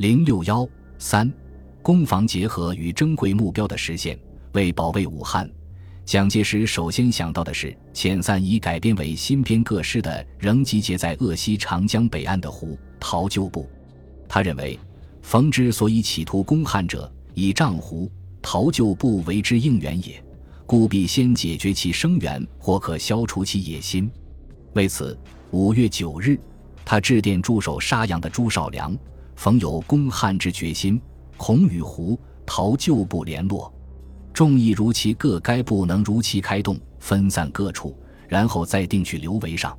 零六幺三，攻防结合与珍贵目标的实现。为保卫武汉，蒋介石首先想到的是遣散已改编为新编各师的仍集结在鄂西长江北岸的胡陶旧部。他认为，冯之所以企图攻汉者，以仗胡陶旧部为之应援也，故必先解决其声援，或可消除其野心。为此，五月九日，他致电驻守沙洋的朱绍良，逢有攻汉之决心，恐与胡陶旧部联络。众议如其各该部能如期开动，分散各处，然后再定去刘围上，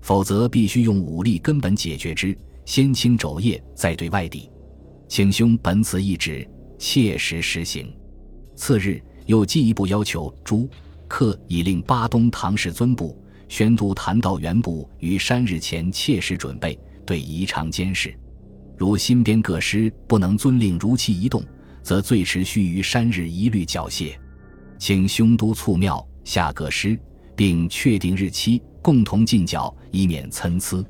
否则必须用武力根本解决之，先清肘腋，再对外敌。请兄本此意旨，切实实行。次日，又进一步要求朱克以令巴东唐氏尊部、宣都谭道元部于山日前切实准备，对宜昌监视。如新编各师不能遵令如期移动。则最迟须于山日一律缴械，请兄督促庙下各师，并确定日期，共同进剿，以免参差。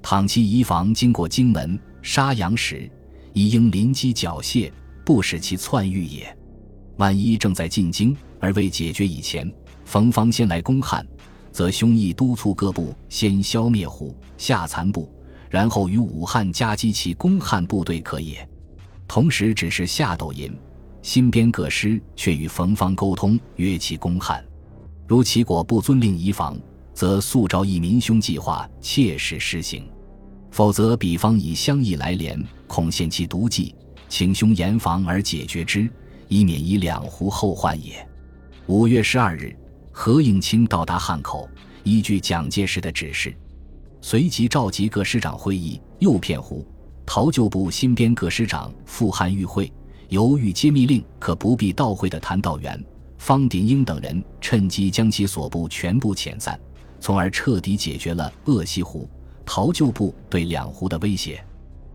倘其移防经过荆门、沙洋时，亦应临机缴械，不使其窜豫也。万一正在进京而未解决以前，冯方先来攻汉，则兄亦督促各部先消灭胡下残部，然后与武汉夹击其攻汉部队可也。同时，只是夏斗寅，新编各师却与冯方沟通，约其攻汉。如其果不遵令移防，则速召一民兄计划切实施行；否则，彼方以相议来联，恐陷其毒计，请兄严防而解决之，以免以两湖后患也。五月十二日，何应钦到达汉口，依据蒋介石的指示，随即召集各师长会议，诱骗胡。陶旧部新编各师长赴汉与会，由于揭密令可不必到会的谭道元、方鼎英等人趁机将其所部全部遣散，从而彻底解决了鄂西湖、陶旧部对两湖的威胁。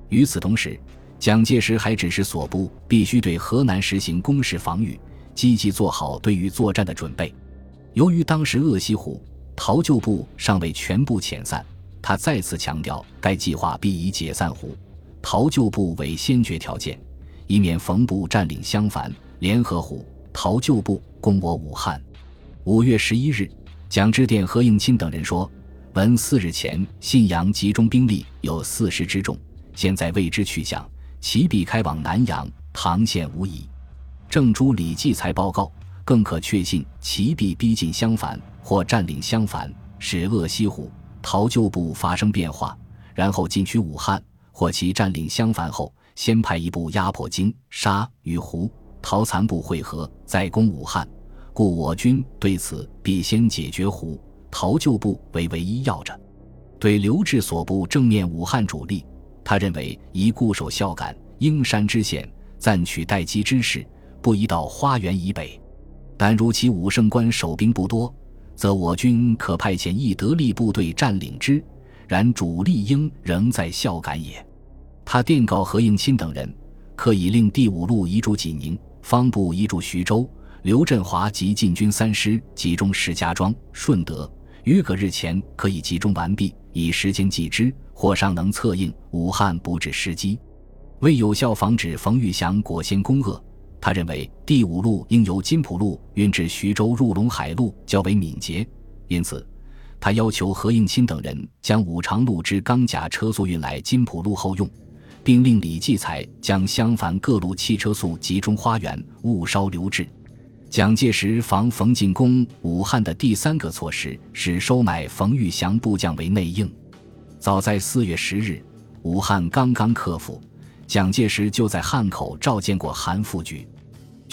与此同时，蒋介石还指示所部必须对河南实行攻势防御，积极做好对于作战的准备。由于当时鄂西湖、陶旧部尚未全部遣散，他再次强调该计划必以解散湖。陶旧部为先决条件，以免冯部占领襄樊，联合胡陶旧部攻我武汉。五月十一日，蒋致电何应钦等人说：“闻四日前信阳集中兵力有四十之众，现在未知去向，其必开往南阳、唐县无疑。郑诸李继才报告，更可确信其必逼近襄樊或占领襄樊，使鄂西虎陶旧部发生变化，然后进取武汉。”或其占领襄樊后，先派一部压迫荆沙与胡陶残部会合，再攻武汉。故我军对此必先解决胡陶旧部为唯一要着。对刘志所部正面武汉主力，他认为宜固守孝感、英山之险，暂取待机之势，不宜到花园以北。但如其武胜关守兵不多，则我军可派遣一得力部队占领之。然主力应仍在孝感也。他电告何应钦等人，可以令第五路移驻济宁，方部移驻徐州，刘振华及禁军三师集中石家庄、顺德，于隔日前可以集中完毕，以时间计之，或尚能策应武汉，不致失机。为有效防止冯玉祥果先攻鄂，他认为第五路应由金浦路运至徐州入陇海路较为敏捷，因此。他要求何应钦等人将五常路之钢甲车速运来金浦路后用，并令李继才将襄樊各路汽车速集中花园，勿稍留置。蒋介石防冯进攻武汉的第三个措施是收买冯玉祥部将为内应。早在四月十日，武汉刚刚克服，蒋介石就在汉口召见过韩复榘。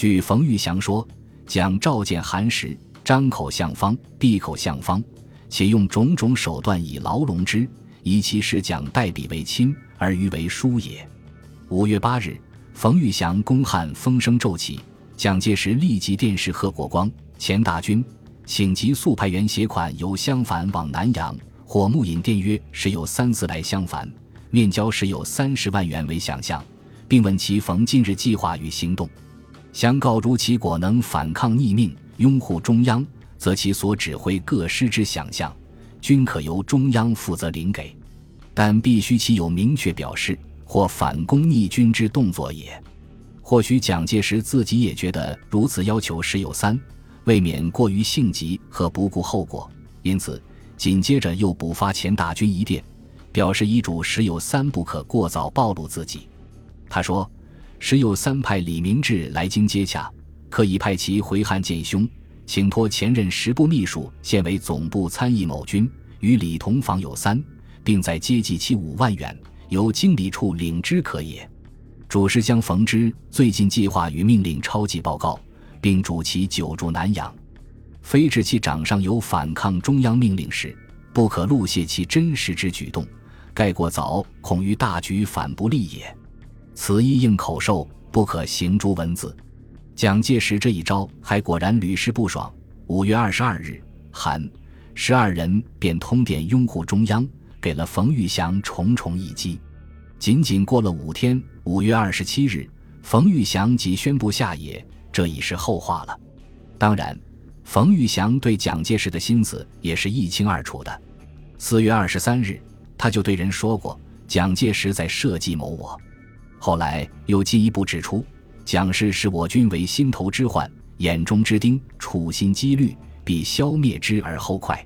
据冯玉祥说，蒋召见韩时，张口向方，闭口向方。且用种种手段以牢笼之，以其使蒋代笔为亲，而余为疏也。五月八日，冯玉祥攻汉风声骤起，蒋介石立即电示贺国光、钱大钧，请急速派员携款由襄樊往南阳。火木引电约时有三四来襄樊，面交时有三十万元为想象，并问其逢今日计划与行动。相告如其果能反抗逆命，拥护中央。则其所指挥各师之想象，均可由中央负责领给，但必须其有明确表示，或反攻逆军之动作也。或许蒋介石自己也觉得如此要求时有三，未免过于性急和不顾后果，因此紧接着又补发前大军一电，表示遗嘱时有三不可过早暴露自己。他说：“时有三派李明志来京接洽，可以派其回汉见兄，请托前任十部秘书现为总部参议某军，与李同访有三，并在接济其五万元，由经理处领之可也。”主事将冯之最近计划与命令抄记报告，并主其久住南阳。非至其掌上有反抗中央命令时，不可露泄其真实之举动。盖过早，恐于大局反不利也。此一应口授，不可行诸文字。蒋介石这一招还果然屡试不爽。五月二十二日，韩十二人便通电拥护中央，给了冯玉祥重重一击。仅仅过了五天。五月二十七日，冯玉祥即宣布下野，这已是后话了。当然，冯玉祥对蒋介石的心思也是一清二楚的。四月二十三日，他就对人说过，蒋介石在设计谋我。后来又进一步指出，蒋氏视我军为心头之患、眼中之钉，处心积虑，必消灭之而后快。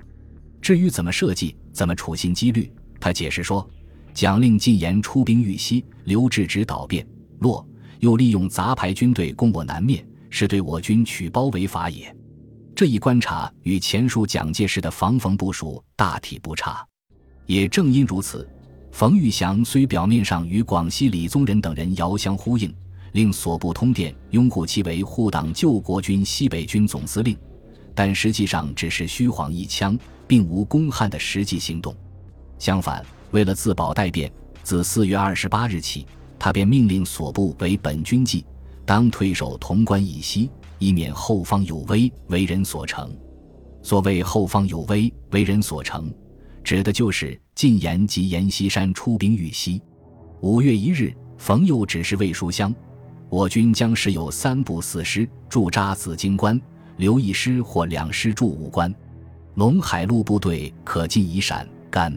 至于怎么设计、怎么处心积虑，他解释说。蒋令进言出兵豫西，刘志直导变洛，又利用杂牌军队攻我南面，是对我军取包围法也。这一观察与前述蒋介石的防冯部署大体不差。也正因如此，冯玉祥虽表面上与广西李宗仁等人遥相呼应，令所部通电拥护其为护党救国军西北军总司令，但实际上只是虚晃一枪，并无攻汉的实际行动。相反。为了自保待变，自四月二十八日起，他便命令所部为本军计，当退守潼关以西，以免后方有危，为人所成。所谓后方有危，为人所成，指的就是晋言及阎锡山出兵豫西。五月一日，冯佑指示魏书香，我军将时有三部四师驻扎紫荆关，留一师或两师驻武关，陇海路部队可进宜陕甘。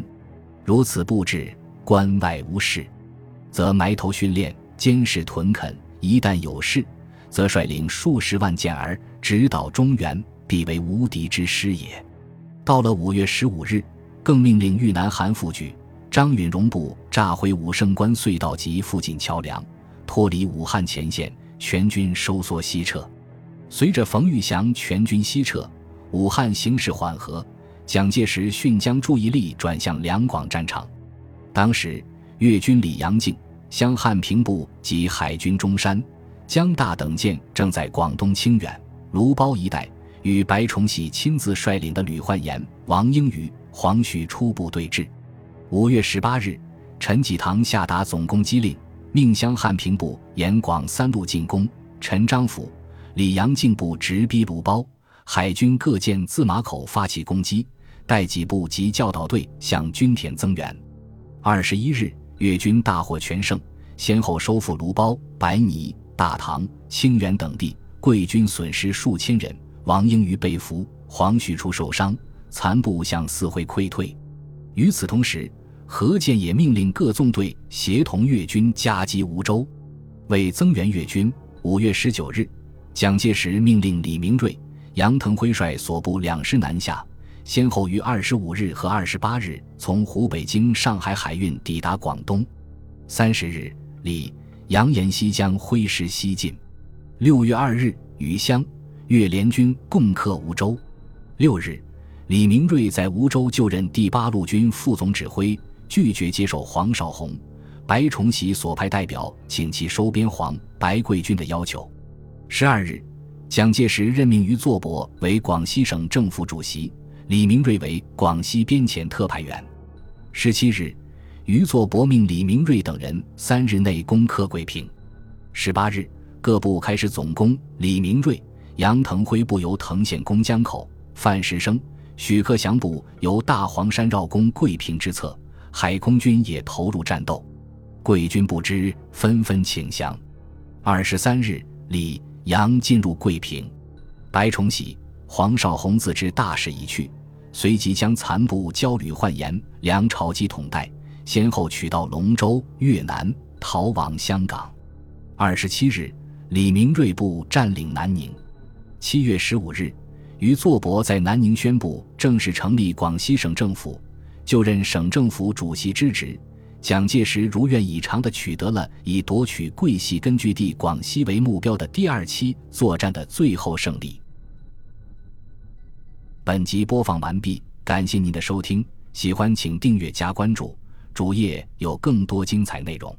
如此布置，关外无事，则埋头训练，监视屯垦。一旦有事，则率领数十万健儿直捣中原，必为无敌之师也。到了五月十五日，更命令豫南韩复举、张允荣部炸毁武胜关隧道及附近桥梁，脱离武汉前线，全军收缩西撤。随着冯玉祥全军西撤，武汉形势缓和。蒋介石迅将注意力转向两广战场。当时，粤军李阳敬、湘汉平部及海军中山、江大等舰正在广东清远、卢苞一带，与白崇禧亲自率领的吕焕炎、王英瑜、黄旭初步对峙。五月十八日，陈济棠下达总攻击令，命湘汉平部沿广三路进攻，陈章甫、李阳敬部直逼卢苞，海军各舰自马口发起攻击。带几部及教导队向军田增援。二十一日，越军大获全胜，先后收复卢苞、白泥、大塘、清远等地。贵军损失数千人，王英瑜被俘，黄旭初受伤，残部向四会溃退。与此同时，何键也命令各纵队协同粤军夹击梧州，为增援粤军。五月十九日，蒋介石命令李明瑞、杨腾辉率所部两师南下。先后于二十五日和二十八日从湖北经上海海运抵达广东。三十日，李、杨延锡将挥师西进。六月二日，余湘、粤联军共克梧州。六日，李明瑞在梧州就任第八路军副总指挥，拒绝接受黄绍竑、白崇禧所派代表请其收编黄、白桂军的要求。十二日，蒋介石任命于作伯为广西省政府主席。李明瑞为广西边遣特派员。十七日，余作伯命李明瑞等人三日内攻克桂平。十八日，各部开始总攻。李明瑞、杨腾辉部由藤县攻江口，范石生、许克祥部由大黄山绕攻桂平之侧。海空军也投入战斗，桂军不知，纷纷请降。二十三日，李、杨进入桂平，白崇禧、黄绍竑自知大势已去。随即将残部交吕焕炎、梁朝基统带，先后取到龙州、越南、逃往香港。二十七日，李明瑞部占领南宁。七月十五日，于作伯在南宁宣布正式成立广西省政府，就任省政府主席之职。蒋介石如愿以偿地取得了以夺取桂系根据地广西为目标的第二期作战的最后胜利。本集播放完毕，感谢您的收听，喜欢请订阅加关注，主页有更多精彩内容。